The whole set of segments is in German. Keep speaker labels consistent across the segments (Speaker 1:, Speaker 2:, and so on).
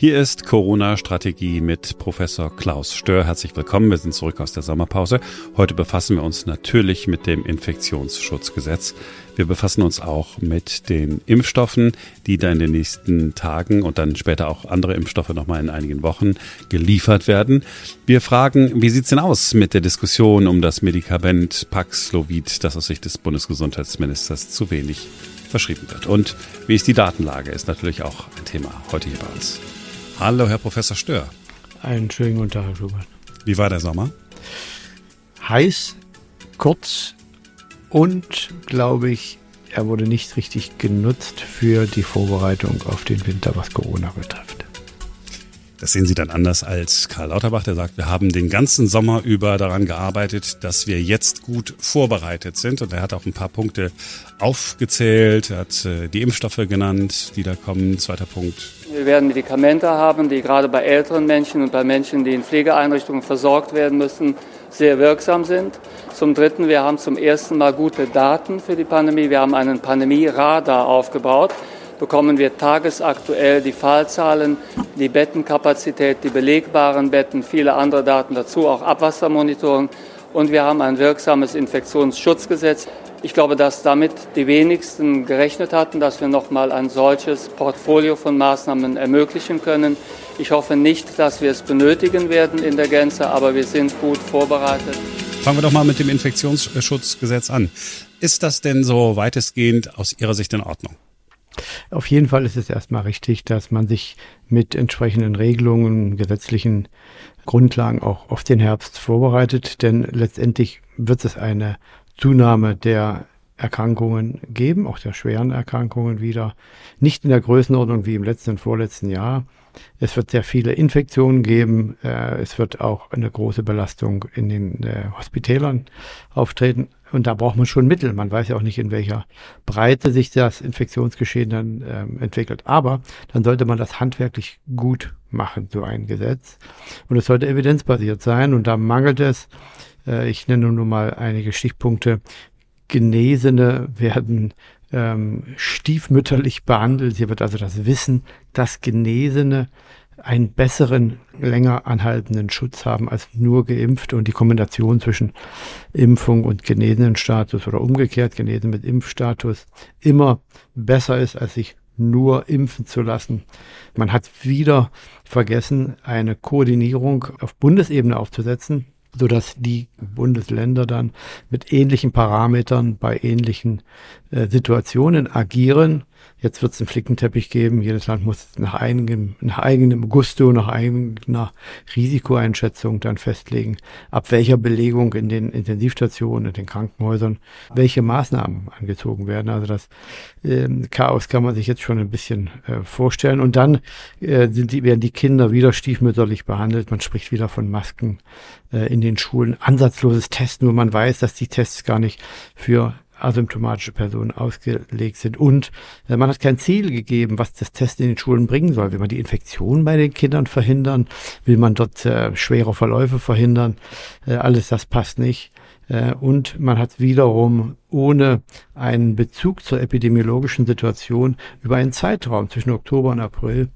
Speaker 1: Hier ist Corona-Strategie mit Professor Klaus Stör. Herzlich willkommen. Wir sind zurück aus der Sommerpause. Heute befassen wir uns natürlich mit dem Infektionsschutzgesetz. Wir befassen uns auch mit den Impfstoffen, die da in den nächsten Tagen und dann später auch andere Impfstoffe nochmal in einigen Wochen geliefert werden. Wir fragen, wie sieht's denn aus mit der Diskussion um das Medikament Paxlovid, das aus Sicht des Bundesgesundheitsministers zu wenig verschrieben wird. Und wie ist die Datenlage, ist natürlich auch ein Thema heute hier bei uns. Hallo, Herr Professor Stör.
Speaker 2: Einen schönen guten Tag, Herr Schubert.
Speaker 1: Wie war der Sommer?
Speaker 2: Heiß, kurz und, glaube ich, er wurde nicht richtig genutzt für die Vorbereitung auf den Winter, was Corona betrifft.
Speaker 1: Das sehen Sie dann anders als Karl Lauterbach, der sagt, wir haben den ganzen Sommer über daran gearbeitet, dass wir jetzt gut vorbereitet sind. Und er hat auch ein paar Punkte aufgezählt. Er hat äh, die Impfstoffe genannt, die da kommen. Zweiter Punkt.
Speaker 3: Wir werden Medikamente haben, die gerade bei älteren Menschen und bei Menschen, die in Pflegeeinrichtungen versorgt werden müssen, sehr wirksam sind. Zum Dritten, wir haben zum ersten Mal gute Daten für die Pandemie. Wir haben einen Pandemie-Radar aufgebaut bekommen wir tagesaktuell die Fallzahlen, die Bettenkapazität, die belegbaren Betten, viele andere Daten dazu, auch Abwassermonitoring. Und wir haben ein wirksames Infektionsschutzgesetz. Ich glaube, dass damit die wenigsten gerechnet hatten, dass wir nochmal ein solches Portfolio von Maßnahmen ermöglichen können. Ich hoffe nicht, dass wir es benötigen werden in der Gänze, aber wir sind gut vorbereitet.
Speaker 1: Fangen wir doch mal mit dem Infektionsschutzgesetz an. Ist das denn so weitestgehend aus Ihrer Sicht in Ordnung?
Speaker 2: Auf jeden Fall ist es erstmal richtig, dass man sich mit entsprechenden Regelungen, gesetzlichen Grundlagen auch auf den Herbst vorbereitet, denn letztendlich wird es eine Zunahme der Erkrankungen geben, auch der schweren Erkrankungen wieder. Nicht in der Größenordnung wie im letzten und vorletzten Jahr. Es wird sehr viele Infektionen geben. Äh, es wird auch eine große Belastung in den äh, Hospitälern auftreten. Und da braucht man schon Mittel. Man weiß ja auch nicht, in welcher Breite sich das Infektionsgeschehen dann ähm, entwickelt. Aber dann sollte man das handwerklich gut machen, so ein Gesetz. Und es sollte evidenzbasiert sein. Und da mangelt es. Äh, ich nenne nur mal einige Stichpunkte. Genesene werden ähm, stiefmütterlich behandelt. Hier wird also das Wissen, dass Genesene einen besseren, länger anhaltenden Schutz haben als nur geimpft und die Kombination zwischen Impfung und genesenen Status oder umgekehrt genesen mit Impfstatus immer besser ist, als sich nur impfen zu lassen. Man hat wieder vergessen, eine Koordinierung auf Bundesebene aufzusetzen sodass die Bundesländer dann mit ähnlichen Parametern bei ähnlichen äh, Situationen agieren Jetzt wird es einen Flickenteppich geben. Jedes Land muss nach eigenem, nach eigenem Gusto, nach eigener Risikoeinschätzung dann festlegen, ab welcher Belegung in den Intensivstationen, in den Krankenhäusern, welche Maßnahmen angezogen werden. Also das äh, Chaos kann man sich jetzt schon ein bisschen äh, vorstellen. Und dann äh, sind die, werden die Kinder wieder stiefmütterlich behandelt. Man spricht wieder von Masken äh, in den Schulen. Ansatzloses Testen, wo man weiß, dass die Tests gar nicht für asymptomatische Personen ausgelegt sind. Und äh, man hat kein Ziel gegeben, was das Testen in den Schulen bringen soll. Will man die Infektion bei den Kindern verhindern? Will man dort äh, schwere Verläufe verhindern? Äh, alles das passt nicht. Äh, und man hat wiederum ohne einen Bezug zur epidemiologischen Situation über einen Zeitraum zwischen Oktober und April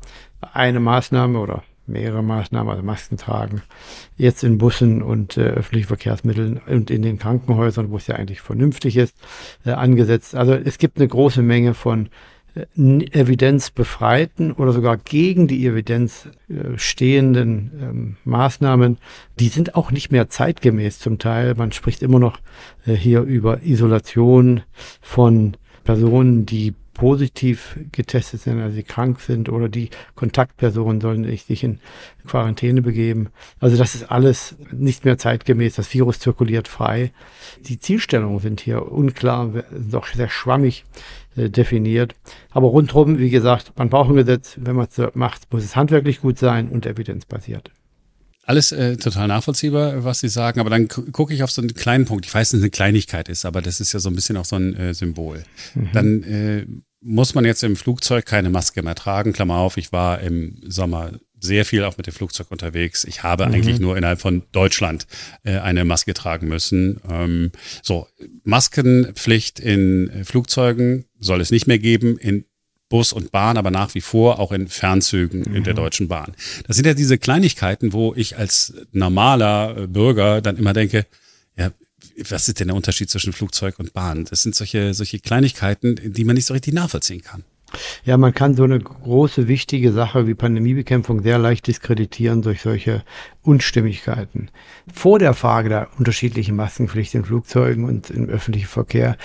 Speaker 2: eine Maßnahme oder mehrere Maßnahmen, also Masken tragen, jetzt in Bussen und äh, öffentlichen Verkehrsmitteln und in den Krankenhäusern, wo es ja eigentlich vernünftig ist, äh, angesetzt. Also es gibt eine große Menge von äh, evidenzbefreiten oder sogar gegen die Evidenz äh, stehenden ähm, Maßnahmen, die sind auch nicht mehr zeitgemäß zum Teil. Man spricht immer noch äh, hier über Isolation von Personen, die positiv getestet sind, also die krank sind oder die Kontaktpersonen sollen sich in Quarantäne begeben. Also das ist alles nicht mehr zeitgemäß. Das Virus zirkuliert frei. Die Zielstellungen sind hier unklar, doch sehr schwammig äh, definiert. Aber rundherum, wie gesagt, man braucht ein Gesetz. Wenn man es macht, muss es handwerklich gut sein und evidenzbasiert.
Speaker 1: Alles äh, total nachvollziehbar, was Sie sagen, aber dann gucke ich auf so einen kleinen Punkt. Ich weiß, dass es eine Kleinigkeit ist, aber das ist ja so ein bisschen auch so ein äh, Symbol. Mhm. Dann äh, muss man jetzt im Flugzeug keine Maske mehr tragen. Klammer auf, ich war im Sommer sehr viel auch mit dem Flugzeug unterwegs. Ich habe mhm. eigentlich nur innerhalb von Deutschland äh, eine Maske tragen müssen. Ähm, so, Maskenpflicht in Flugzeugen soll es nicht mehr geben. In Bus und Bahn, aber nach wie vor auch in Fernzügen mhm. in der mhm. Deutschen Bahn. Das sind ja diese Kleinigkeiten, wo ich als normaler Bürger dann immer denke, was ist denn der Unterschied zwischen Flugzeug und Bahn? Das sind solche, solche Kleinigkeiten, die man nicht so richtig nachvollziehen kann.
Speaker 2: Ja, man kann so eine große, wichtige Sache wie Pandemiebekämpfung sehr leicht diskreditieren durch solche Unstimmigkeiten. Vor der Frage der unterschiedlichen Maskenpflicht in Flugzeugen und im öffentlichen Verkehr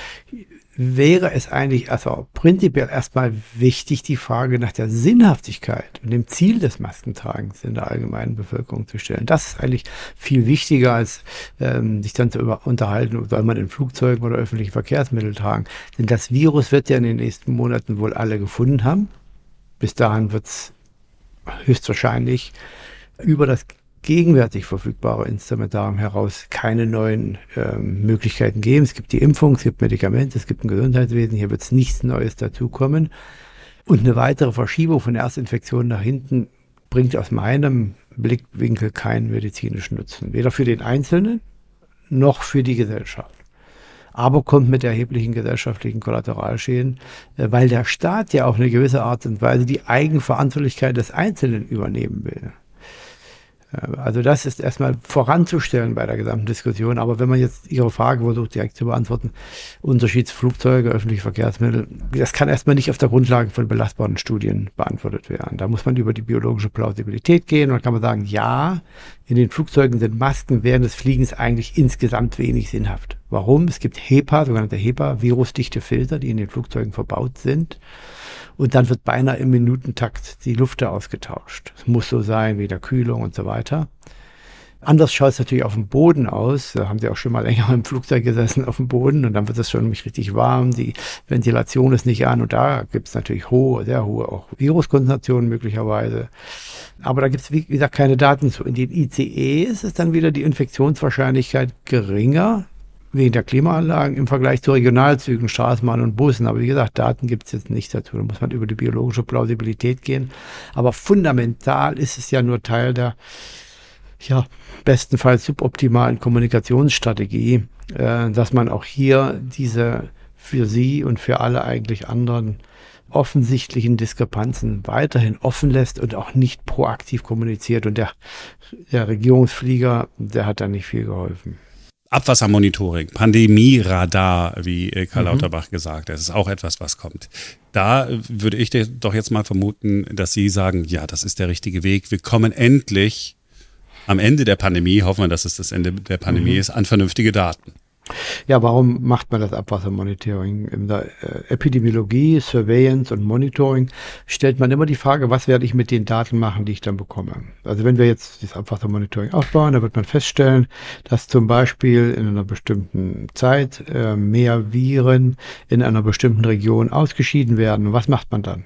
Speaker 2: wäre es eigentlich also prinzipiell erstmal wichtig, die Frage nach der Sinnhaftigkeit und dem Ziel des Maskentragens in der allgemeinen Bevölkerung zu stellen. Das ist eigentlich viel wichtiger, als ähm, sich dann zu unterhalten, soll man in Flugzeugen oder öffentlichen Verkehrsmittel tragen. Denn das Virus wird ja in den nächsten Monaten wohl alle gefunden haben. Bis dahin wird es höchstwahrscheinlich über das gegenwärtig verfügbare Instrumentarium heraus keine neuen ähm, Möglichkeiten geben. Es gibt die Impfung, es gibt Medikamente, es gibt ein Gesundheitswesen, hier wird es nichts Neues dazukommen. Und eine weitere Verschiebung von Erstinfektionen nach hinten bringt aus meinem Blickwinkel keinen medizinischen Nutzen. Weder für den Einzelnen noch für die Gesellschaft. Aber kommt mit erheblichen gesellschaftlichen Kollateralschäden, äh, weil der Staat ja auf eine gewisse Art und Weise die Eigenverantwortlichkeit des Einzelnen übernehmen will. Also das ist erstmal voranzustellen bei der gesamten Diskussion. Aber wenn man jetzt Ihre Frage versucht direkt zu beantworten, Unterschied Flugzeuge, öffentliche Verkehrsmittel, das kann erstmal nicht auf der Grundlage von belastbaren Studien beantwortet werden. Da muss man über die biologische Plausibilität gehen und dann kann man sagen, ja, in den Flugzeugen sind Masken während des Fliegens eigentlich insgesamt wenig sinnhaft. Warum? Es gibt HEPA, sogenannte HEPA, virusdichte Filter, die in den Flugzeugen verbaut sind. Und dann wird beinahe im Minutentakt die Luft ausgetauscht. Es muss so sein, weder Kühlung und so weiter. Anders schaut es natürlich auf dem Boden aus. Da haben Sie auch schon mal länger im Flugzeug gesessen auf dem Boden und dann wird es schon nämlich richtig warm. Die Ventilation ist nicht an und da gibt es natürlich hohe, sehr hohe auch Viruskonzentrationen möglicherweise. Aber da gibt es, wie gesagt, keine Daten zu. In den ICEs ist dann wieder die Infektionswahrscheinlichkeit geringer wegen der Klimaanlagen im Vergleich zu Regionalzügen, Straßenbahnen und Bussen. Aber wie gesagt, Daten gibt es jetzt nicht dazu. Da muss man über die biologische Plausibilität gehen. Aber fundamental ist es ja nur Teil der ja, bestenfalls suboptimalen Kommunikationsstrategie, äh, dass man auch hier diese für Sie und für alle eigentlich anderen offensichtlichen Diskrepanzen weiterhin offen lässt und auch nicht proaktiv kommuniziert. Und der, der Regierungsflieger, der hat da nicht viel geholfen.
Speaker 1: Abwassermonitoring, Pandemieradar, wie äh, Karl mhm. Lauterbach gesagt hat, das ist auch etwas, was kommt. Da würde ich doch jetzt mal vermuten, dass Sie sagen, ja, das ist der richtige Weg. Wir kommen endlich am Ende der Pandemie, hoffen wir, dass es das Ende der Pandemie mhm. ist, an vernünftige Daten.
Speaker 2: Ja, warum macht man das Abwassermonitoring? In der äh, Epidemiologie, Surveillance und Monitoring stellt man immer die Frage, was werde ich mit den Daten machen, die ich dann bekomme? Also wenn wir jetzt das Abwassermonitoring aufbauen, dann wird man feststellen, dass zum Beispiel in einer bestimmten Zeit äh, mehr Viren in einer bestimmten Region ausgeschieden werden. Und was macht man dann?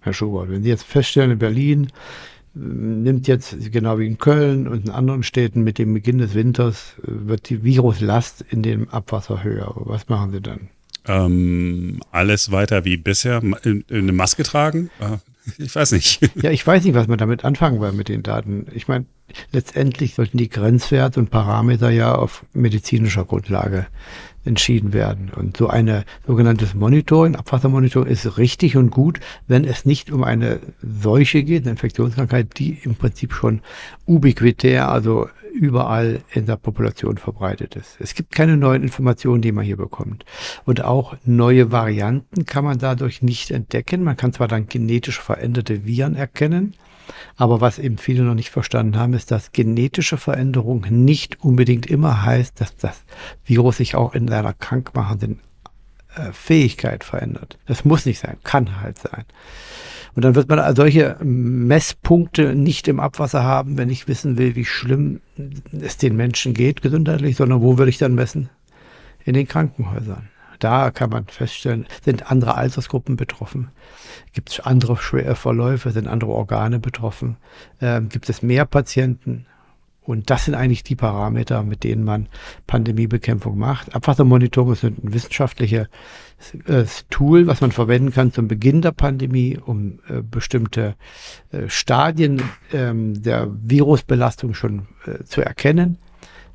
Speaker 2: Herr Schubert, wenn Sie jetzt feststellen, in Berlin nimmt jetzt genau wie in Köln und in anderen Städten mit dem Beginn des Winters äh, wird die Viruslast in dem Abwasser höher. Was machen Sie dann?
Speaker 1: Ähm, alles weiter wie bisher. Eine Maske tragen? Äh, ich weiß nicht.
Speaker 2: Ja, ich weiß nicht, was man damit anfangen will mit den Daten. Ich meine, letztendlich sollten die Grenzwerte und Parameter ja auf medizinischer Grundlage entschieden werden. Und so eine sogenanntes Monitoring, Abwassermonitoring ist richtig und gut, wenn es nicht um eine Seuche geht, eine Infektionskrankheit, die im Prinzip schon ubiquitär, also überall in der Population verbreitet ist. Es gibt keine neuen Informationen, die man hier bekommt. Und auch neue Varianten kann man dadurch nicht entdecken. Man kann zwar dann genetisch veränderte Viren erkennen, aber was eben viele noch nicht verstanden haben, ist, dass genetische Veränderung nicht unbedingt immer heißt, dass das Virus sich auch in seiner krankmachenden äh, Fähigkeit verändert. Das muss nicht sein, kann halt sein. Und dann wird man solche Messpunkte nicht im Abwasser haben, wenn ich wissen will, wie schlimm es den Menschen geht gesundheitlich, sondern wo würde ich dann messen? In den Krankenhäusern. Da kann man feststellen, sind andere Altersgruppen betroffen. Gibt es andere schwere Verläufe, sind andere Organe betroffen? Ähm, gibt es mehr Patienten? Und das sind eigentlich die Parameter, mit denen man Pandemiebekämpfung macht. Abwassermonitoring ist ein wissenschaftliches äh, Tool, was man verwenden kann zum Beginn der Pandemie, um äh, bestimmte äh, Stadien ähm, der Virusbelastung schon zu erkennen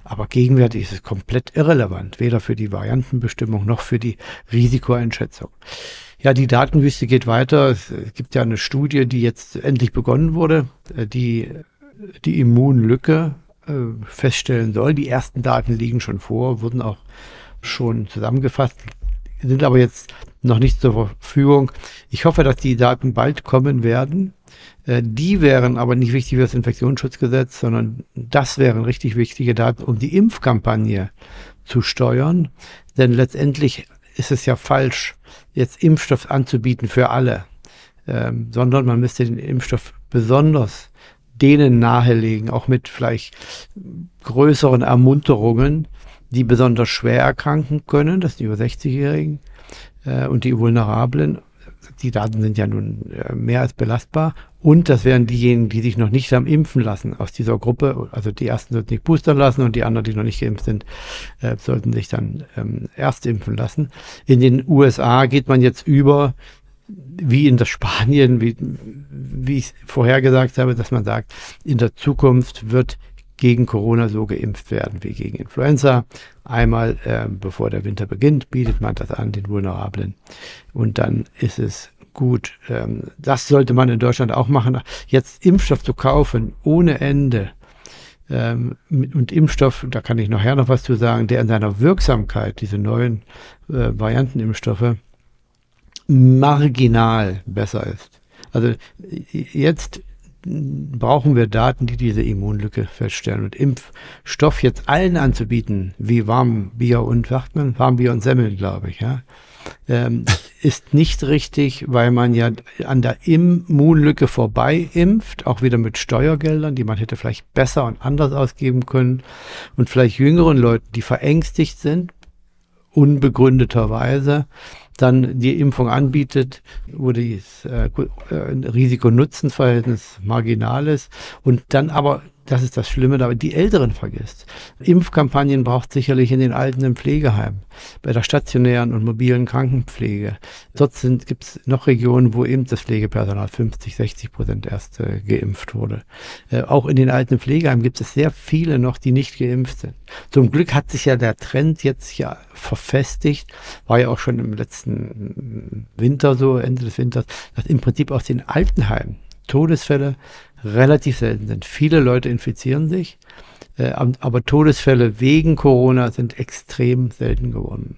Speaker 2: Aber gegenwärtig ist es komplett irrelevant, weder für die Variantenbestimmung noch für die Risikoeinschätzung. Ja, die Datenwüste geht weiter. Es gibt ja eine Studie, die jetzt endlich begonnen wurde, äh, die die Immunlücke äh, feststellen soll. Die ersten Daten liegen schon vor, wurden auch schon zusammengefasst, sind aber jetzt noch nicht zur Verfügung. Ich hoffe, dass die Daten bald kommen werden. Äh, die wären aber nicht wichtig für das Infektionsschutzgesetz, sondern das wären richtig wichtige Daten, um die Impfkampagne zu steuern. Denn letztendlich ist es ja falsch, jetzt Impfstoff anzubieten für alle, ähm, sondern man müsste den Impfstoff besonders denen nahelegen, auch mit vielleicht größeren Ermunterungen, die besonders schwer erkranken können, das sind die über 60-Jährigen äh, und die Vulnerablen. Die Daten sind ja nun äh, mehr als belastbar. Und das wären diejenigen, die sich noch nicht haben impfen lassen aus dieser Gruppe. Also die ersten sollten sich boostern lassen und die anderen, die noch nicht geimpft sind, äh, sollten sich dann ähm, erst impfen lassen. In den USA geht man jetzt über wie in das Spanien, wie, wie ich vorher gesagt habe, dass man sagt, in der Zukunft wird gegen Corona so geimpft werden wie gegen Influenza. Einmal, äh, bevor der Winter beginnt, bietet man das an den Vulnerablen. Und dann ist es gut. Ähm, das sollte man in Deutschland auch machen. Jetzt Impfstoff zu kaufen ohne Ende. Ähm, und Impfstoff, da kann ich nachher noch was zu sagen, der in seiner Wirksamkeit, diese neuen äh, Variantenimpfstoffe, marginal besser ist. Also jetzt brauchen wir Daten, die diese Immunlücke feststellen. Und Impfstoff jetzt allen anzubieten, wie Warmbier und, sagt man, Warmbier und Semmeln, glaube ich, ja, ähm, ist nicht richtig, weil man ja an der Immunlücke vorbei impft, auch wieder mit Steuergeldern, die man hätte vielleicht besser und anders ausgeben können. Und vielleicht jüngeren Leuten, die verängstigt sind, unbegründeterweise, dann die Impfung anbietet, wo das äh, äh Risiko-Nutzen-Verhältnis marginal ist und dann aber das ist das Schlimme, aber die Älteren vergisst. Impfkampagnen braucht sicherlich in den Alten im Pflegeheim, bei der stationären und mobilen Krankenpflege. Dort gibt es noch Regionen, wo eben das Pflegepersonal 50, 60 Prozent erst äh, geimpft wurde. Äh, auch in den alten Pflegeheimen gibt es sehr viele noch, die nicht geimpft sind. Zum Glück hat sich ja der Trend jetzt ja verfestigt, war ja auch schon im letzten Winter so, Ende des Winters, dass im Prinzip aus den Altenheimen Todesfälle relativ selten sind. Viele Leute infizieren sich, äh, aber Todesfälle wegen Corona sind extrem selten geworden.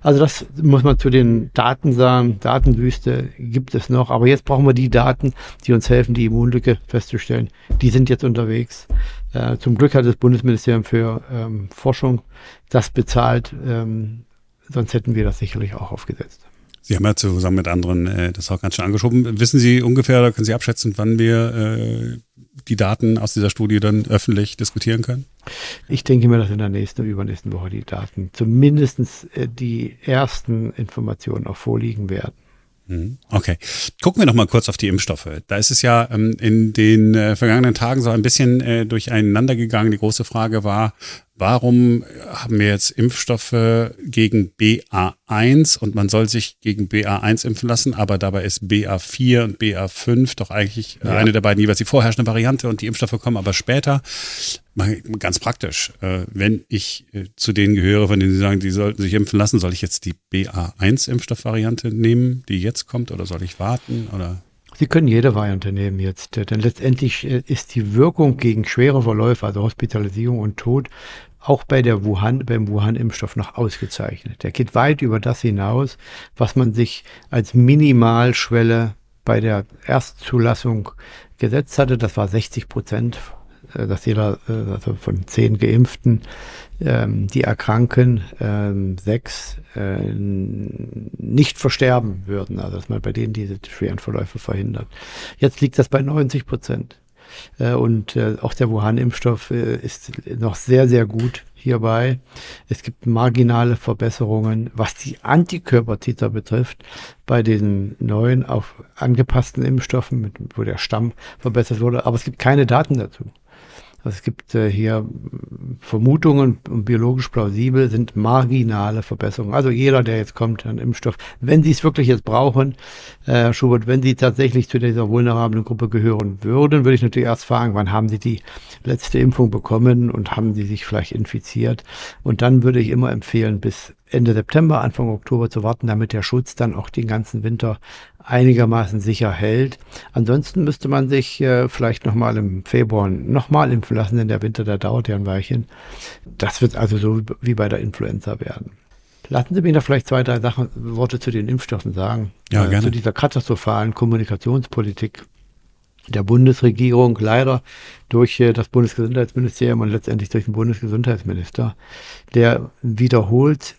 Speaker 2: Also das muss man zu den Daten sagen. Datenwüste gibt es noch, aber jetzt brauchen wir die Daten, die uns helfen, die Immunlücke festzustellen. Die sind jetzt unterwegs. Äh, zum Glück hat das Bundesministerium für ähm, Forschung das bezahlt. Ähm, sonst hätten wir das sicherlich auch aufgesetzt.
Speaker 1: Sie haben ja zusammen mit anderen äh, das auch ganz schön angeschoben. Wissen Sie ungefähr oder können Sie abschätzen, wann wir äh, die Daten aus dieser Studie dann öffentlich diskutieren können?
Speaker 2: Ich denke mir, dass in der nächsten oder übernächsten Woche die Daten zumindest äh, die ersten Informationen auch vorliegen werden.
Speaker 1: Mhm. Okay. Gucken wir noch mal kurz auf die Impfstoffe. Da ist es ja ähm, in den äh, vergangenen Tagen so ein bisschen äh, durcheinander gegangen. Die große Frage war, Warum haben wir jetzt Impfstoffe gegen BA1 und man soll sich gegen BA1 impfen lassen, aber dabei ist BA4 und BA5 doch eigentlich ja. eine der beiden jeweils die vorherrschende Variante und die Impfstoffe kommen aber später. Ganz praktisch, äh, wenn ich äh, zu denen gehöre, von denen Sie sagen, die sollten sich impfen lassen, soll ich jetzt die BA1-Impfstoffvariante nehmen, die jetzt kommt, oder soll ich warten? Oder?
Speaker 2: Sie können jede Variante nehmen jetzt, denn letztendlich äh, ist die Wirkung gegen schwere Verläufe, also Hospitalisierung und Tod, auch bei der Wuhan, beim Wuhan-Impfstoff noch ausgezeichnet. Der geht weit über das hinaus, was man sich als Minimalschwelle bei der Erstzulassung gesetzt hatte. Das war 60 Prozent, äh, dass jeder äh, also von zehn Geimpften, ähm, die erkranken, ähm, sechs äh, nicht versterben würden. Also dass man bei denen diese schweren Verläufe verhindert. Jetzt liegt das bei 90 Prozent. Äh, und äh, auch der Wuhan-Impfstoff äh, ist noch sehr, sehr gut hierbei. Es gibt marginale Verbesserungen, was die Antikörpertiter betrifft, bei den neuen auf angepassten Impfstoffen, wo der Stamm verbessert wurde. Aber es gibt keine Daten dazu. Also es gibt äh, hier Vermutungen und biologisch plausibel sind marginale Verbesserungen. Also jeder, der jetzt kommt an Impfstoff, wenn Sie es wirklich jetzt brauchen, äh, Herr Schubert, wenn Sie tatsächlich zu dieser vulnerablen Gruppe gehören würden, würde ich natürlich erst fragen, wann haben Sie die letzte Impfung bekommen und haben Sie sich vielleicht infiziert? Und dann würde ich immer empfehlen, bis Ende September, Anfang Oktober zu warten, damit der Schutz dann auch den ganzen Winter einigermaßen sicher hält. Ansonsten müsste man sich äh, vielleicht nochmal im Februar nochmal impfen lassen, denn der Winter, der dauert ja ein Weilchen. Das wird also so wie bei der Influenza werden. Lassen Sie mich noch vielleicht zwei, drei Sachen, Worte zu den Impfstoffen sagen.
Speaker 1: Ja, äh, gerne.
Speaker 2: Zu dieser katastrophalen Kommunikationspolitik der Bundesregierung, leider durch äh, das Bundesgesundheitsministerium und letztendlich durch den Bundesgesundheitsminister, der wiederholt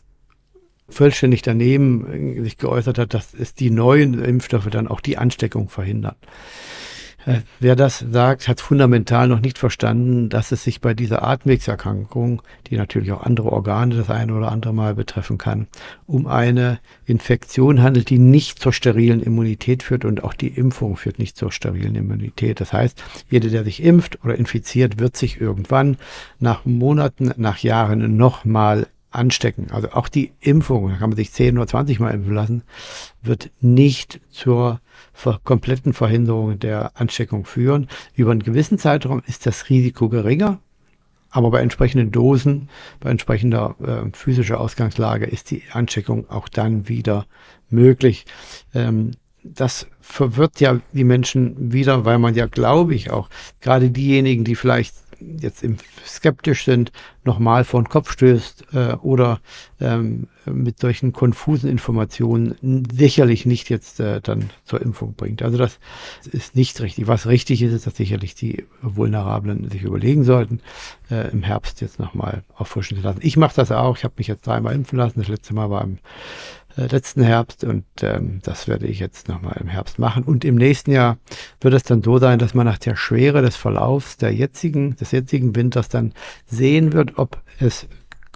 Speaker 2: vollständig daneben sich geäußert hat, dass es die neuen Impfstoffe dann auch die Ansteckung verhindern. Äh, wer das sagt, hat fundamental noch nicht verstanden, dass es sich bei dieser Atemwegserkrankung, die natürlich auch andere Organe das eine oder andere Mal betreffen kann, um eine Infektion handelt, die nicht zur sterilen Immunität führt und auch die Impfung führt nicht zur sterilen Immunität. Das heißt, jeder, der sich impft oder infiziert, wird sich irgendwann nach Monaten, nach Jahren nochmal anstecken. Also auch die Impfung, da kann man sich 10 oder 20 Mal impfen lassen, wird nicht zur kompletten Verhinderung der Ansteckung führen. Über einen gewissen Zeitraum ist das Risiko geringer, aber bei entsprechenden Dosen, bei entsprechender äh, physischer Ausgangslage ist die Ansteckung auch dann wieder möglich. Ähm, das verwirrt ja die Menschen wieder, weil man ja, glaube ich, auch gerade diejenigen, die vielleicht jetzt skeptisch sind, nochmal vor den Kopf stößt äh, oder ähm, mit solchen konfusen Informationen sicherlich nicht jetzt äh, dann zur Impfung bringt. Also das ist nicht richtig. Was richtig ist, ist, dass sicherlich die Vulnerablen sich überlegen sollten, äh, im Herbst jetzt nochmal auffrischen zu lassen. Ich mache das auch. Ich habe mich jetzt dreimal impfen lassen. Das letzte Mal war im letzten Herbst und ähm, das werde ich jetzt nochmal im Herbst machen. Und im nächsten Jahr wird es dann so sein, dass man nach der Schwere des Verlaufs der jetzigen, des jetzigen Winters dann sehen wird, ob es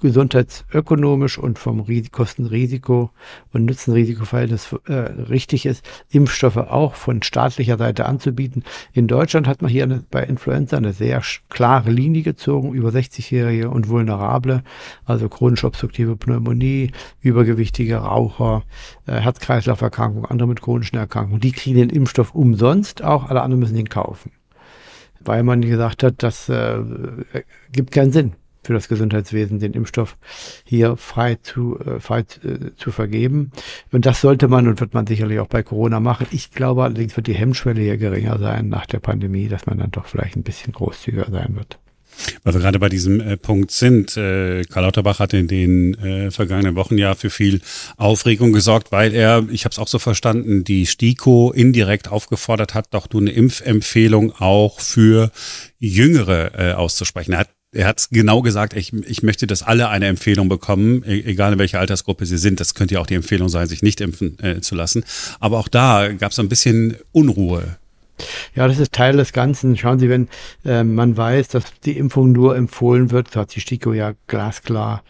Speaker 2: gesundheitsökonomisch und vom Kostenrisiko und Nutzenrisikoverhältnis äh, richtig ist, Impfstoffe auch von staatlicher Seite anzubieten. In Deutschland hat man hier eine, bei Influenza eine sehr klare Linie gezogen über 60-Jährige und Vulnerable, also chronisch obstruktive Pneumonie, übergewichtige Raucher, äh, Herz-Kreislauf-Erkrankungen, andere mit chronischen Erkrankungen. Die kriegen den Impfstoff umsonst, auch alle anderen müssen ihn kaufen weil man gesagt hat, das äh, gibt keinen Sinn für das Gesundheitswesen, den Impfstoff hier frei zu, äh, frei äh, zu vergeben. Und das sollte man und wird man sicherlich auch bei Corona machen. Ich glaube allerdings wird die Hemmschwelle hier geringer sein nach der Pandemie, dass man dann doch vielleicht ein bisschen großzügiger sein wird.
Speaker 1: Weil wir gerade bei diesem äh, Punkt sind. Äh, Karl Lauterbach hat in den äh, vergangenen Wochen ja für viel Aufregung gesorgt, weil er, ich habe es auch so verstanden, die STIKO indirekt aufgefordert hat, doch nur eine Impfempfehlung auch für Jüngere äh, auszusprechen. Er hat er hat genau gesagt, ich, ich möchte, dass alle eine Empfehlung bekommen, e, egal in welcher Altersgruppe sie sind. Das könnte ja auch die Empfehlung sein, sich nicht impfen äh, zu lassen. Aber auch da gab es ein bisschen Unruhe.
Speaker 2: Ja, das ist Teil des Ganzen. Schauen Sie, wenn äh, man weiß, dass die Impfung nur empfohlen wird, so hat die STIKO ja glasklar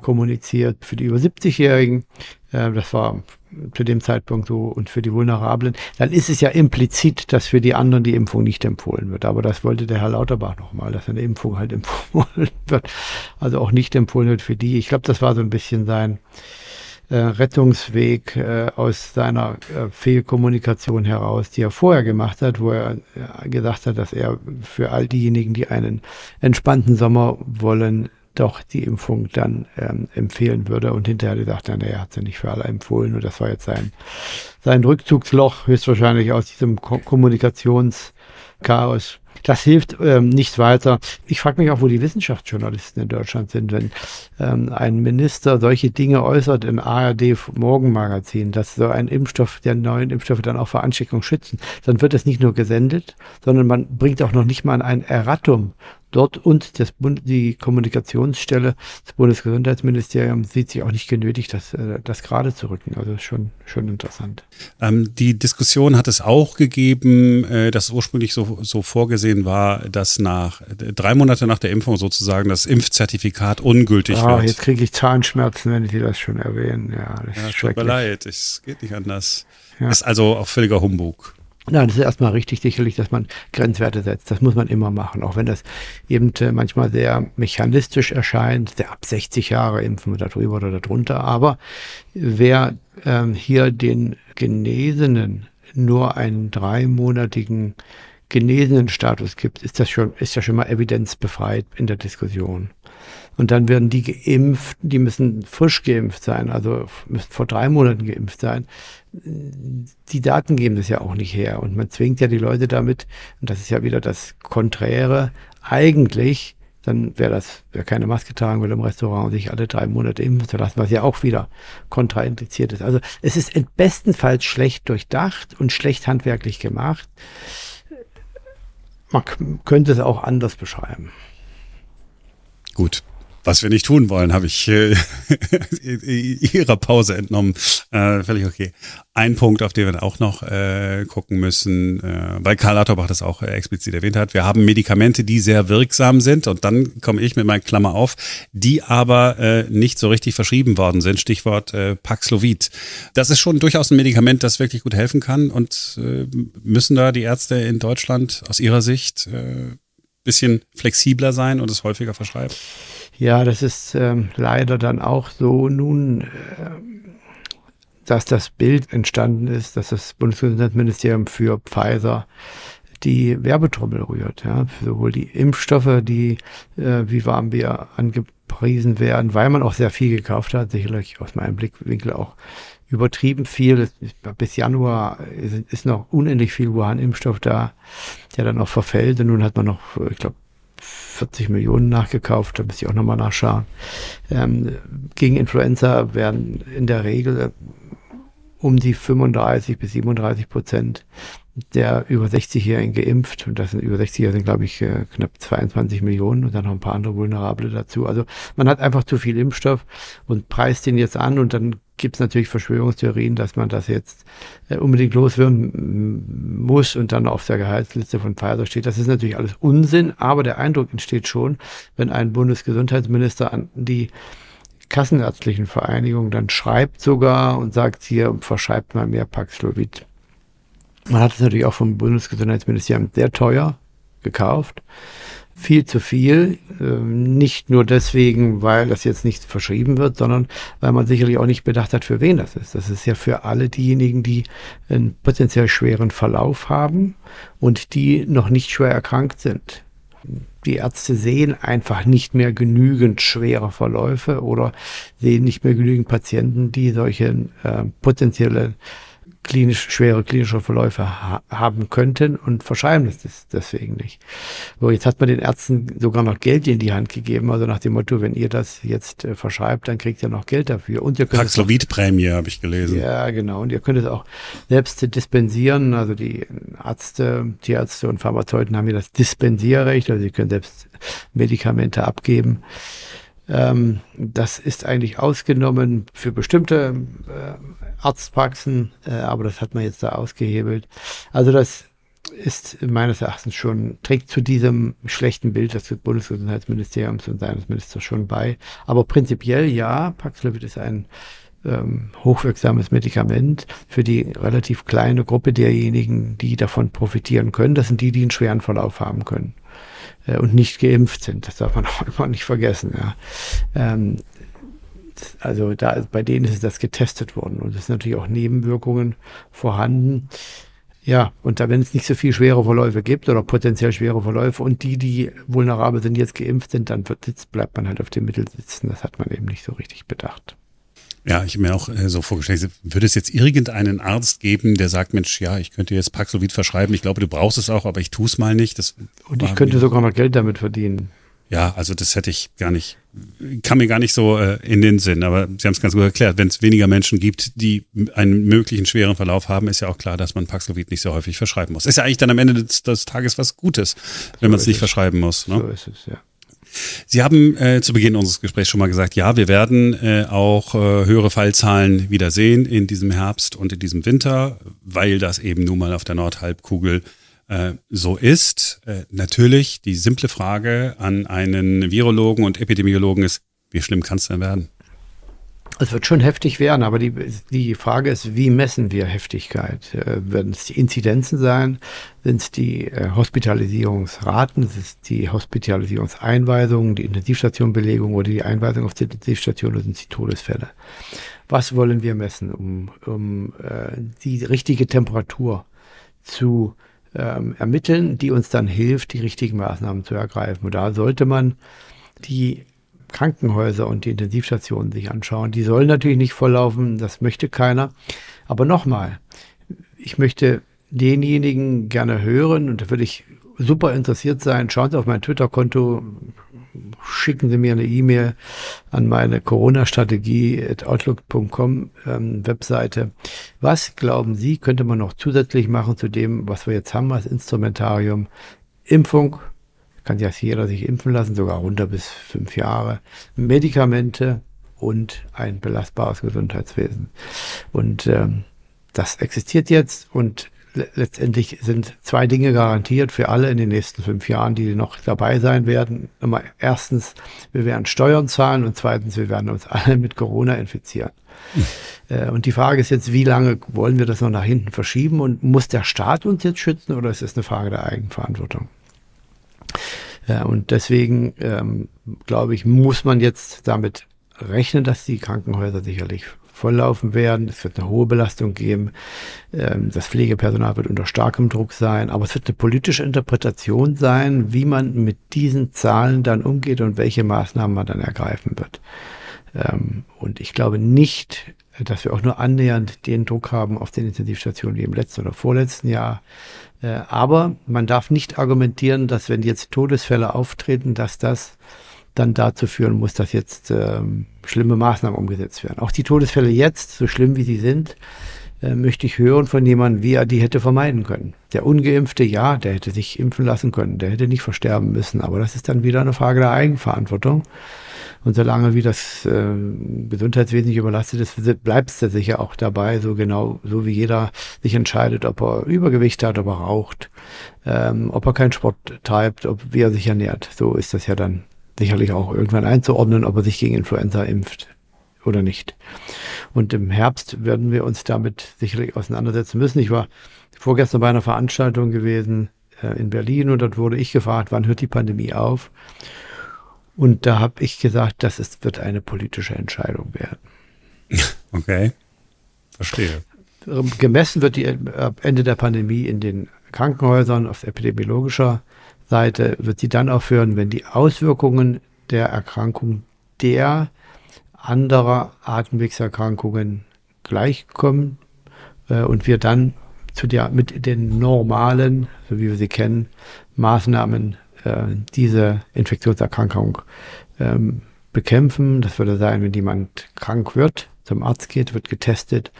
Speaker 2: kommuniziert für die über 70-Jährigen. Äh, das war zu dem Zeitpunkt so und für die Vulnerablen, dann ist es ja implizit, dass für die anderen die Impfung nicht empfohlen wird. Aber das wollte der Herr Lauterbach nochmal, dass eine Impfung halt empfohlen wird, also auch nicht empfohlen wird für die. Ich glaube, das war so ein bisschen sein äh, Rettungsweg äh, aus seiner äh, Fehlkommunikation heraus, die er vorher gemacht hat, wo er äh, gesagt hat, dass er für all diejenigen, die einen entspannten Sommer wollen, doch die Impfung dann ähm, empfehlen würde. Und hinterher gesagt, na, er hat sie nicht für alle empfohlen. Und das war jetzt sein, sein Rückzugsloch, höchstwahrscheinlich aus diesem Ko Kommunikationschaos. Das hilft ähm, nicht weiter. Ich frage mich auch, wo die Wissenschaftsjournalisten in Deutschland sind, wenn ähm, ein Minister solche Dinge äußert im ARD Morgenmagazin, dass so ein Impfstoff, der neuen Impfstoffe dann auch vor Ansteckung schützen, dann wird das nicht nur gesendet, sondern man bringt auch noch nicht mal ein Erratum dort und das Bund, die Kommunikationsstelle des Bundesgesundheitsministeriums sieht sich auch nicht genötigt, das, äh, das gerade zu rücken. Also schon, schon interessant.
Speaker 1: Ähm, die Diskussion hat es auch gegeben, äh, dass ursprünglich so, so vorgesehen war, dass nach drei Monate nach der Impfung sozusagen das Impfzertifikat ungültig
Speaker 2: ah,
Speaker 1: wird.
Speaker 2: Jetzt kriege ich Zahnschmerzen, wenn Sie das schon erwähnen. Ja, das
Speaker 1: ja, ist tut mir leid, es geht nicht anders. Ja. Ist also auch völliger Humbug.
Speaker 2: Nein, das ist erstmal richtig sicherlich, dass man Grenzwerte setzt. Das muss man immer machen, auch wenn das eben äh, manchmal sehr mechanistisch erscheint, der ab 60 Jahre impfen wir darüber oder darunter. Aber wer ähm, hier den Genesenen nur einen dreimonatigen genesenen Status gibt, ist das schon, ist ja schon mal evidenzbefreit in der Diskussion. Und dann werden die geimpft, die müssen frisch geimpft sein, also müssen vor drei Monaten geimpft sein. Die Daten geben das ja auch nicht her. Und man zwingt ja die Leute damit, und das ist ja wieder das Konträre, eigentlich, dann wäre das, wer keine Maske tragen will im Restaurant sich alle drei Monate impfen zu lassen, was ja auch wieder kontraindiziert ist. Also es ist bestenfalls schlecht durchdacht und schlecht handwerklich gemacht. Man könnte es auch anders beschreiben.
Speaker 1: Gut, was wir nicht tun wollen, habe ich äh, ihrer Pause entnommen. Äh, völlig okay. Ein Punkt, auf den wir auch noch äh, gucken müssen, äh, weil Karl Lauterbach das auch äh, explizit erwähnt hat. Wir haben Medikamente, die sehr wirksam sind und dann komme ich mit meiner Klammer auf, die aber äh, nicht so richtig verschrieben worden sind. Stichwort äh, Paxlovid. Das ist schon durchaus ein Medikament, das wirklich gut helfen kann und äh, müssen da die Ärzte in Deutschland aus ihrer Sicht äh, bisschen flexibler sein und es häufiger verschreiben?
Speaker 2: Ja, das ist ähm, leider dann auch so nun, äh, dass das Bild entstanden ist, dass das Bundesgesundheitsministerium für Pfizer die Werbetrommel rührt. Ja, sowohl die Impfstoffe, die äh, wie warm wir angepriesen werden, weil man auch sehr viel gekauft hat, sicherlich aus meinem Blickwinkel auch übertrieben viel. Bis Januar ist noch unendlich viel Wuhan-Impfstoff da, der dann auch verfällt. Und nun hat man noch, ich glaube, 40 Millionen nachgekauft, da muss ich auch nochmal nachschauen. Ähm, gegen Influenza werden in der Regel um die 35 bis 37 Prozent der über 60-Jährigen geimpft. Und das sind über 60-Jährige sind, glaube ich, äh, knapp 22 Millionen und dann noch ein paar andere Vulnerable dazu. Also man hat einfach zu viel Impfstoff und preist den jetzt an und dann gibt es natürlich Verschwörungstheorien, dass man das jetzt äh, unbedingt loswerden muss und dann auf der Gehaltsliste von Pfizer steht. Das ist natürlich alles Unsinn, aber der Eindruck entsteht schon, wenn ein Bundesgesundheitsminister an die Kassenärztlichen Vereinigung dann schreibt sogar und sagt hier, verschreibt mal mehr Paxlovid. Man hat es natürlich auch vom Bundesgesundheitsministerium sehr teuer gekauft viel zu viel. Ähm, nicht nur deswegen, weil das jetzt nicht verschrieben wird, sondern weil man sicherlich auch nicht bedacht hat, für wen das ist. Das ist ja für alle diejenigen, die einen potenziell schweren Verlauf haben und die noch nicht schwer erkrankt sind. Die Ärzte sehen einfach nicht mehr genügend schwere Verläufe oder sehen nicht mehr genügend Patienten, die solche äh, potenzielle klinisch, schwere klinische Verläufe ha haben könnten und verschreiben es deswegen nicht. So, jetzt hat man den Ärzten sogar noch Geld in die Hand gegeben, also nach dem Motto, wenn ihr das jetzt äh, verschreibt, dann kriegt ihr noch Geld dafür. Und ihr
Speaker 1: könnt Paxlovid-Prämie habe ich gelesen.
Speaker 2: Ja, genau. Und ihr könnt es auch selbst dispensieren. Also die Ärzte, Tierärzte und Pharmazeuten haben hier das Dispensierrecht, also sie können selbst Medikamente abgeben. Ähm, das ist eigentlich ausgenommen für bestimmte äh, Arztpraxen, äh, aber das hat man jetzt da ausgehebelt. Also das ist meines Erachtens schon, trägt zu diesem schlechten Bild des Bundesgesundheitsministeriums und seines Ministers schon bei. Aber prinzipiell ja, Paxlovid ist ein ähm, hochwirksames Medikament für die relativ kleine Gruppe derjenigen, die davon profitieren können. Das sind die, die einen schweren Verlauf haben können äh, und nicht geimpft sind. Das darf man auch immer nicht vergessen. Ja. Ähm, also da, bei denen ist das getestet worden und es sind natürlich auch Nebenwirkungen vorhanden. Ja, und da, wenn es nicht so viel schwere Verläufe gibt oder potenziell schwere Verläufe und die, die vulnerabel sind, jetzt geimpft sind, dann wird, bleibt man halt auf dem Mittel sitzen. Das hat man eben nicht so richtig bedacht.
Speaker 1: Ja, ich habe mir auch äh, so vorgestellt, würde es jetzt irgendeinen Arzt geben, der sagt, Mensch, ja, ich könnte jetzt Paxlovid verschreiben, ich glaube, du brauchst es auch, aber ich tue es mal nicht. Das
Speaker 2: Und ich könnte sogar noch Geld damit verdienen.
Speaker 1: Ja, also das hätte ich gar nicht, kam mir gar nicht so äh, in den Sinn, aber Sie haben es ganz gut erklärt. Wenn es weniger Menschen gibt, die einen möglichen schweren Verlauf haben, ist ja auch klar, dass man Paxlovid nicht so häufig verschreiben muss. Ist ja eigentlich dann am Ende des, des Tages was Gutes, wenn so man es nicht verschreiben muss. Ne? So ist es, ja. Sie haben äh, zu Beginn unseres Gesprächs schon mal gesagt, ja, wir werden äh, auch äh, höhere Fallzahlen wieder sehen in diesem Herbst und in diesem Winter, weil das eben nun mal auf der Nordhalbkugel äh, so ist. Äh, natürlich die simple Frage an einen Virologen und Epidemiologen ist, wie schlimm kann es denn werden?
Speaker 2: Es wird schon heftig werden, aber die, die Frage ist, wie messen wir Heftigkeit? Äh, werden es die Inzidenzen sein? Sind es die äh, Hospitalisierungsraten? Sind es die Hospitalisierungseinweisungen, die Intensivstationbelegung oder die Einweisung auf die Intensivstation oder sind es die Todesfälle? Was wollen wir messen, um, um äh, die richtige Temperatur zu ähm, ermitteln, die uns dann hilft, die richtigen Maßnahmen zu ergreifen? Und da sollte man die Krankenhäuser und die Intensivstationen sich anschauen. Die sollen natürlich nicht volllaufen, das möchte keiner. Aber nochmal, ich möchte denjenigen gerne hören und da würde ich super interessiert sein. Schauen Sie auf mein Twitter-Konto, schicken Sie mir eine E-Mail an meine Corona-Strategie.outlook.com ähm, Webseite. Was glauben Sie, könnte man noch zusätzlich machen zu dem, was wir jetzt haben als Instrumentarium? Impfung, kann ja jeder sich impfen lassen, sogar runter bis fünf Jahre. Medikamente und ein belastbares Gesundheitswesen. Und ähm, das existiert jetzt und letztendlich sind zwei Dinge garantiert für alle in den nächsten fünf Jahren, die noch dabei sein werden. Nummer erstens, wir werden Steuern zahlen und zweitens, wir werden uns alle mit Corona infizieren. Hm. Und die Frage ist jetzt, wie lange wollen wir das noch nach hinten verschieben und muss der Staat uns jetzt schützen oder ist es eine Frage der Eigenverantwortung? Ja, und deswegen ähm, glaube ich, muss man jetzt damit rechnen, dass die Krankenhäuser sicherlich volllaufen werden. Es wird eine hohe Belastung geben. Ähm, das Pflegepersonal wird unter starkem Druck sein. Aber es wird eine politische Interpretation sein, wie man mit diesen Zahlen dann umgeht und welche Maßnahmen man dann ergreifen wird. Ähm, und ich glaube nicht, dass wir auch nur annähernd den Druck haben auf den Intensivstationen wie im letzten oder vorletzten Jahr. Äh, aber man darf nicht argumentieren, dass wenn jetzt Todesfälle auftreten, dass das dann dazu führen muss, dass jetzt ähm, schlimme Maßnahmen umgesetzt werden. Auch die Todesfälle jetzt, so schlimm wie sie sind, äh, möchte ich hören von jemandem, wie er die hätte vermeiden können. Der ungeimpfte, ja, der hätte sich impfen lassen können, der hätte nicht versterben müssen, aber das ist dann wieder eine Frage der Eigenverantwortung. Und solange wie das äh, Gesundheitswesen nicht überlastet ist, bleibt es sicher auch dabei, so genau, so wie jeder sich entscheidet, ob er Übergewicht hat, ob er raucht, ähm, ob er keinen Sport treibt, ob wie er sich ernährt. So ist das ja dann sicherlich auch irgendwann einzuordnen, ob er sich gegen Influenza impft oder nicht. Und im Herbst werden wir uns damit sicherlich auseinandersetzen müssen. Ich war vorgestern bei einer Veranstaltung gewesen äh, in Berlin und dort wurde ich gefragt, wann hört die Pandemie auf? Und da habe ich gesagt, das ist, wird eine politische Entscheidung werden.
Speaker 1: Okay, verstehe.
Speaker 2: Gemessen wird die Ende der Pandemie in den Krankenhäusern auf epidemiologischer Seite, wird sie dann aufhören, wenn die Auswirkungen der Erkrankung der anderer Atemwegserkrankungen gleichkommen äh, und wir dann zu der, mit den normalen, so wie wir sie kennen, Maßnahmen äh, diese Infektionserkrankung ähm, bekämpfen. Das würde sein, wenn jemand krank wird, zum Arzt geht, wird getestet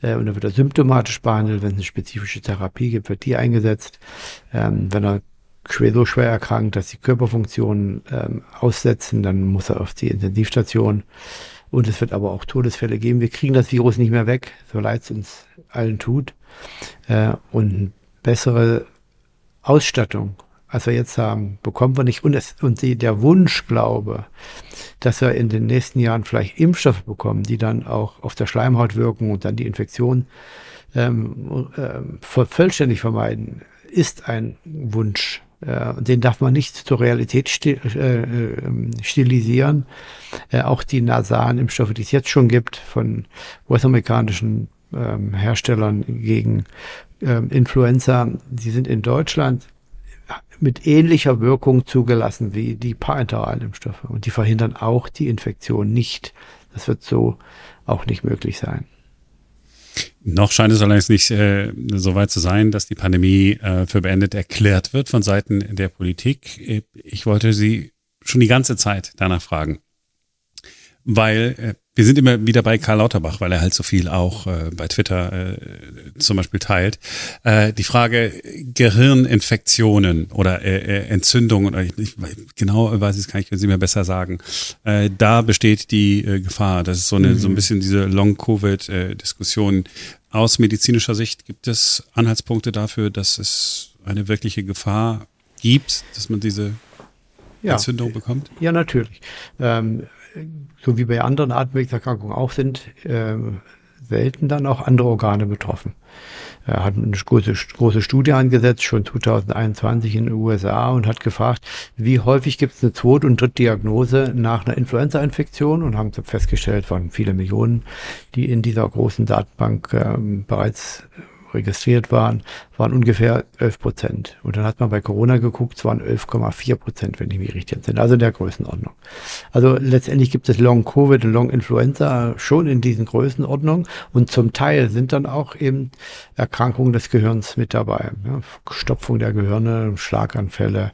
Speaker 2: äh, und dann wird er symptomatisch behandelt. Wenn es eine spezifische Therapie gibt, wird die eingesetzt. Ähm, wenn er schwer, so schwer erkrankt, dass die Körperfunktionen ähm, aussetzen, dann muss er auf die Intensivstation. Und es wird aber auch Todesfälle geben. Wir kriegen das Virus nicht mehr weg, so leid es uns allen tut. Äh, und bessere Ausstattung als wir jetzt haben, bekommen wir nicht. Und, es, und die, der Wunschglaube, dass wir in den nächsten Jahren vielleicht Impfstoffe bekommen, die dann auch auf der Schleimhaut wirken und dann die Infektion ähm, äh, vollständig vermeiden, ist ein Wunsch. Äh, den darf man nicht zur Realität stil, äh, ähm, stilisieren. Äh, auch die nasalen Impfstoffe, die es jetzt schon gibt, von US-amerikanischen ähm, Herstellern gegen ähm, Influenza, die sind in Deutschland mit ähnlicher Wirkung zugelassen wie die parenteralen Impfstoffe. Und die verhindern auch die Infektion nicht. Das wird so auch nicht möglich sein.
Speaker 1: Noch scheint es allerdings nicht äh, so weit zu sein, dass die Pandemie äh, für beendet erklärt wird von Seiten der Politik. Ich wollte Sie schon die ganze Zeit danach fragen, weil äh, wir sind immer wieder bei Karl Lauterbach, weil er halt so viel auch äh, bei Twitter äh, zum Beispiel teilt. Äh, die Frage Gehirninfektionen oder äh, äh Entzündungen, oder ich, ich, genau weiß ich es kann ich Sie mir besser sagen. Äh, da besteht die äh, Gefahr. Das ist so eine mhm. so ein mhm. bisschen diese Long-Covid-Diskussion. Aus medizinischer Sicht gibt es Anhaltspunkte dafür, dass es eine wirkliche Gefahr gibt, dass man diese ja. Entzündung bekommt?
Speaker 2: Ja, natürlich. Ähm, so wie bei anderen Atemwegserkrankungen auch sind, äh, selten dann auch andere Organe betroffen. Er hat eine große, große Studie angesetzt, schon 2021 in den USA und hat gefragt, wie häufig gibt es eine Zweit- und Drittdiagnose nach einer Influenza-Infektion und haben festgestellt, waren viele Millionen, die in dieser großen Datenbank äh, bereits registriert waren, waren ungefähr 11 Prozent. Und dann hat man bei Corona geguckt, es waren 11,4 Prozent, wenn ich mich richtig entsinne. Also in der Größenordnung. Also letztendlich gibt es Long Covid und Long Influenza schon in diesen Größenordnungen. Und zum Teil sind dann auch eben Erkrankungen des Gehirns mit dabei. Ja, Stopfung der Gehirne, Schlaganfälle,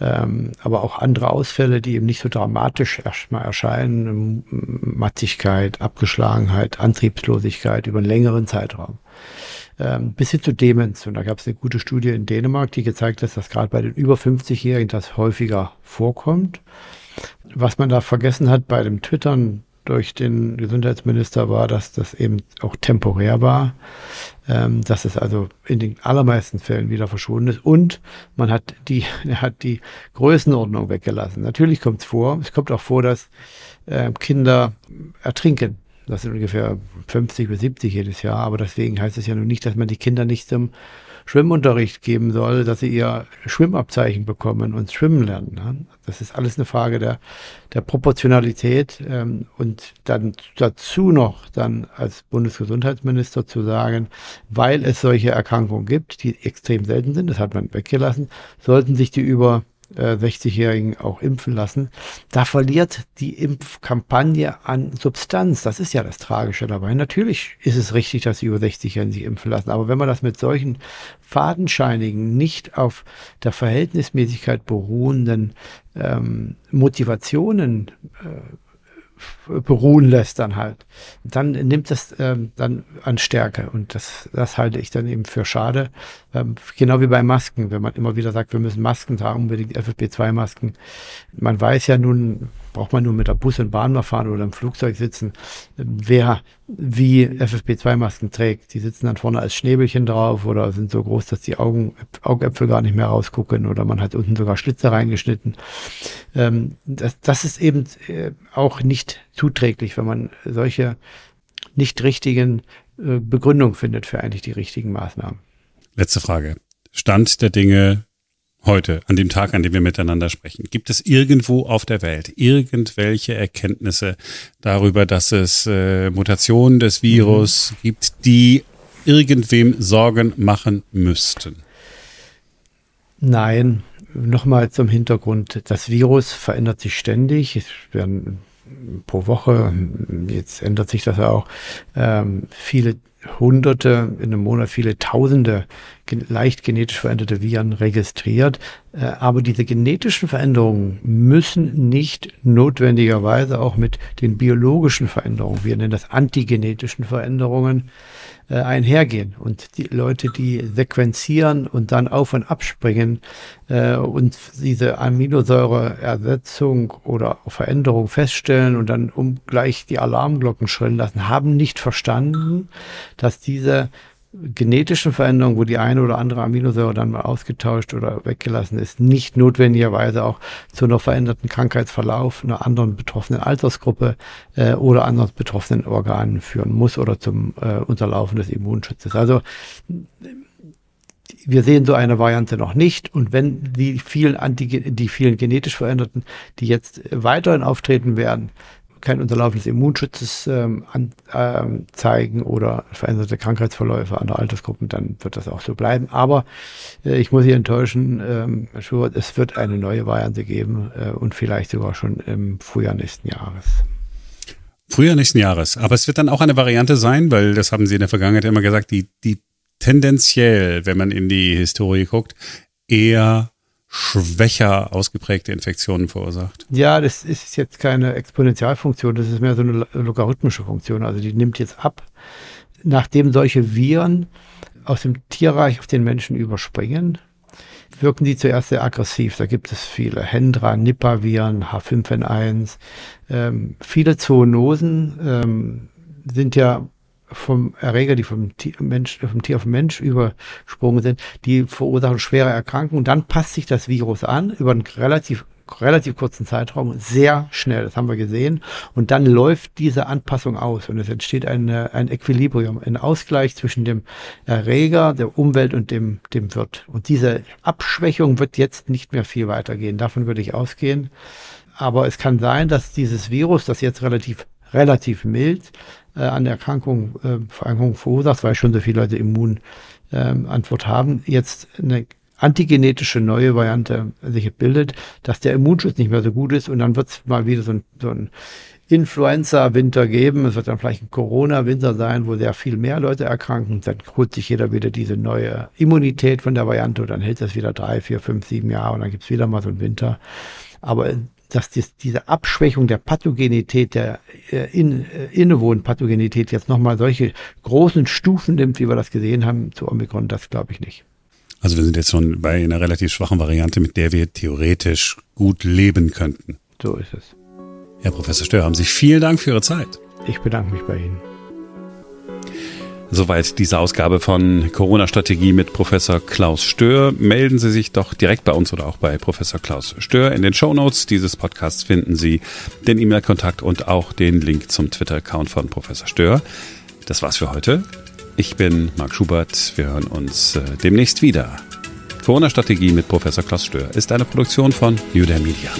Speaker 2: ähm, aber auch andere Ausfälle, die eben nicht so dramatisch erstmal erscheinen. Matzigkeit, Abgeschlagenheit, Antriebslosigkeit über einen längeren Zeitraum ähm, bis hin zu Demenz. Und da gab es eine gute Studie in Dänemark, die gezeigt hat, dass gerade bei den über 50-Jährigen das häufiger vorkommt. Was man da vergessen hat bei dem Twittern durch den Gesundheitsminister war, dass das eben auch temporär war, ähm, dass es also in den allermeisten Fällen wieder verschwunden ist und man hat die, hat die Größenordnung weggelassen. Natürlich kommt es vor, es kommt auch vor, dass äh, Kinder ertrinken das sind ungefähr 50 bis 70 jedes Jahr. Aber deswegen heißt es ja nun nicht, dass man die Kinder nicht zum Schwimmunterricht geben soll, dass sie ihr Schwimmabzeichen bekommen und schwimmen lernen. Ne? Das ist alles eine Frage der, der Proportionalität ähm, und dann dazu noch dann als Bundesgesundheitsminister zu sagen, weil es solche Erkrankungen gibt, die extrem selten sind, das hat man weggelassen, sollten sich die über 60-Jährigen äh, auch impfen lassen, da verliert die Impfkampagne an Substanz. Das ist ja das Tragische dabei. Natürlich ist es richtig, dass sie über 60-Jährigen sich impfen lassen, aber wenn man das mit solchen fadenscheinigen, nicht auf der Verhältnismäßigkeit beruhenden ähm, Motivationen äh, beruhen lässt dann halt, dann nimmt das ähm, dann an Stärke und das, das halte ich dann eben für schade. Ähm, genau wie bei Masken, wenn man immer wieder sagt, wir müssen Masken tragen, unbedingt FFP2-Masken. Man weiß ja nun, braucht man nur mit der Bus und Bahn mal fahren oder im Flugzeug sitzen, wer wie FFP2-Masken trägt. Die sitzen dann vorne als Schnäbelchen drauf oder sind so groß, dass die Augen, Augäpfel gar nicht mehr rausgucken oder man hat unten sogar Schlitze reingeschnitten. Ähm, das, das ist eben äh, auch nicht zuträglich, wenn man solche nicht richtigen äh, Begründungen findet für eigentlich die richtigen Maßnahmen.
Speaker 1: Letzte Frage. Stand der Dinge heute, an dem Tag, an dem wir miteinander sprechen? Gibt es irgendwo auf der Welt irgendwelche Erkenntnisse darüber, dass es äh, Mutationen des Virus mhm. gibt, die irgendwem Sorgen machen müssten?
Speaker 2: Nein, nochmal zum Hintergrund. Das Virus verändert sich ständig. Es werden pro Woche, jetzt ändert sich das auch, ähm, viele Hunderte, in einem Monat viele Tausende leicht genetisch veränderte Viren registriert. Äh, aber diese genetischen Veränderungen müssen nicht notwendigerweise auch mit den biologischen Veränderungen, wir nennen das antigenetischen Veränderungen, äh, einhergehen. Und die Leute, die sequenzieren und dann auf und abspringen äh, und diese Aminosäureersetzung oder Veränderung feststellen und dann um gleich die Alarmglocken schrillen lassen, haben nicht verstanden, dass diese genetischen Veränderungen, wo die eine oder andere Aminosäure dann mal ausgetauscht oder weggelassen ist, nicht notwendigerweise auch zu einer veränderten Krankheitsverlauf einer anderen betroffenen Altersgruppe äh, oder anderen betroffenen Organen führen muss oder zum äh, Unterlaufen des Immunschutzes. Also wir sehen so eine Variante noch nicht. Und wenn die vielen, Antigen, die vielen genetisch Veränderten, die jetzt weiterhin auftreten werden, kein Unterlaufen des Immunschutzes ähm, an, ähm, zeigen oder veränderte Krankheitsverläufe anderer Altersgruppen, dann wird das auch so bleiben. Aber äh, ich muss Sie enttäuschen, ähm, Schubert, es wird eine neue Variante geben äh, und vielleicht sogar schon im Frühjahr nächsten Jahres.
Speaker 1: Frühjahr nächsten Jahres. Aber es wird dann auch eine Variante sein, weil das haben Sie in der Vergangenheit immer gesagt, die, die tendenziell, wenn man in die Historie guckt, eher schwächer ausgeprägte Infektionen verursacht.
Speaker 2: Ja, das ist jetzt keine Exponentialfunktion, das ist mehr so eine logarithmische Funktion. Also die nimmt jetzt ab, nachdem solche Viren aus dem Tierreich auf den Menschen überspringen, wirken die zuerst sehr aggressiv. Da gibt es viele Hendra, Nipah-Viren, H5N1. Ähm, viele Zoonosen ähm, sind ja vom Erreger, die vom Tier, Mensch, vom Tier auf den Mensch übersprungen sind, die verursachen schwere Erkrankungen. Dann passt sich das Virus an über einen relativ relativ kurzen Zeitraum sehr schnell, das haben wir gesehen. Und dann läuft diese Anpassung aus und es entsteht eine, ein Equilibrium, ein Ausgleich zwischen dem Erreger, der Umwelt und dem, dem Wirt. Und diese Abschwächung wird jetzt nicht mehr viel weitergehen. Davon würde ich ausgehen. Aber es kann sein, dass dieses Virus, das jetzt relativ relativ mild äh, an der Erkrankung, äh, Erkrankung verursacht, weil schon so viele Leute Immunantwort ähm, haben, jetzt eine antigenetische neue Variante sich bildet, dass der Immunschutz nicht mehr so gut ist und dann wird es mal wieder so ein, so ein Influenza-Winter geben. Es wird dann vielleicht ein Corona-Winter sein, wo sehr viel mehr Leute erkranken. Dann holt sich jeder wieder diese neue Immunität von der Variante und dann hält das wieder drei, vier, fünf, sieben Jahre und dann gibt's wieder mal so einen Winter. Aber dass dies, diese Abschwächung der Pathogenität, der äh, in, äh, innewohnenden Pathogenität jetzt nochmal solche großen Stufen nimmt, wie wir das gesehen haben zu Omikron, das glaube ich nicht.
Speaker 1: Also wir sind jetzt schon bei einer relativ schwachen Variante, mit der wir theoretisch gut leben könnten.
Speaker 2: So ist es.
Speaker 1: Herr Professor Stör, haben Sie vielen Dank für Ihre Zeit.
Speaker 2: Ich bedanke mich bei Ihnen.
Speaker 1: Soweit diese Ausgabe von Corona-Strategie mit Professor Klaus Stör. Melden Sie sich doch direkt bei uns oder auch bei Professor Klaus Stör. In den Show Notes dieses Podcasts finden Sie den E-Mail-Kontakt und auch den Link zum Twitter-Account von Professor Stör. Das war's für heute. Ich bin Marc Schubert. Wir hören uns äh, demnächst wieder. Corona-Strategie mit Professor Klaus Stör ist eine Produktion von New Media.